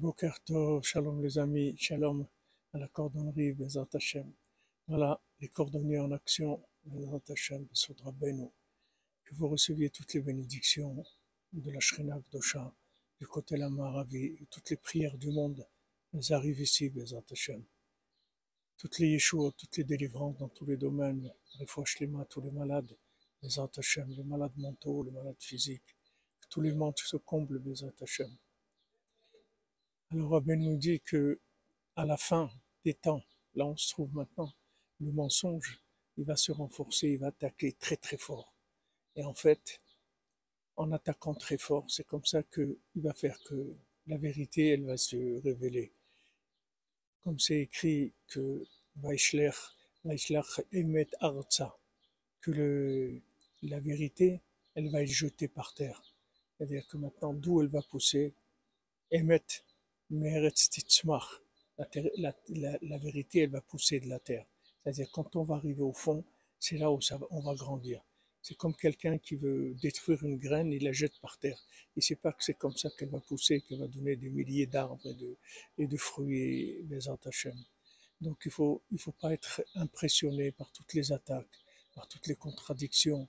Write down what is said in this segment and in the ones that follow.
Boker Tov, shalom les amis, shalom à la cordonnerie, Bezat Hashem. Voilà, les cordonniers en action, Bezat Hashem, Besodra Beno. Que vous receviez toutes les bénédictions de la Shrina Gdosha, du côté la Maravi, toutes les prières du monde, elles arrivent ici, Bezat Hashem. Toutes les Yeshua, toutes les délivrances dans tous les domaines, les Fouachlema, tous les malades, Bezat Hashem, les malades mentaux, les malades physiques, que tous les manques se comblent, Bezat Hashem. Alors Rabbi nous dit que à la fin des temps, là on se trouve maintenant, le mensonge, il va se renforcer, il va attaquer très très fort. Et en fait, en attaquant très fort, c'est comme ça que il va faire que la vérité, elle va se révéler. Comme c'est écrit que Vaishler, Emet Arza, que le, la vérité, elle va être jetée par terre. C'est-à-dire que maintenant, d'où elle va pousser, Emet la, la, la, la, vérité, elle va pousser de la terre. C'est-à-dire, quand on va arriver au fond, c'est là où ça, on va grandir. C'est comme quelqu'un qui veut détruire une graine, il la jette par terre. Il ne sait pas que c'est comme ça qu'elle va pousser, qu'elle va donner des milliers d'arbres et de, et de fruits et des Hachem. Donc il ne faut, il faut pas être impressionné par toutes les attaques, par toutes les contradictions,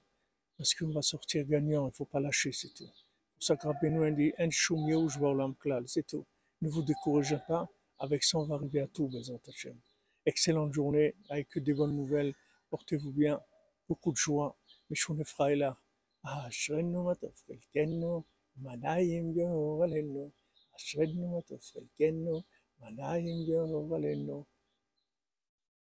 parce qu'on va sortir gagnant, il ne faut pas lâcher, c'est tout. C'est tout. Ne vous découragez pas, avec ça on va arriver à tout, Bezat Hashem. Excellente journée, avec que des bonnes nouvelles, portez-vous bien, beaucoup de joie, משונה פריילה, אשרנו מה טוב חלקנו, מנעים יאור עלינו, אשרנו מה טוב חלקנו, מנעים יאור עלינו.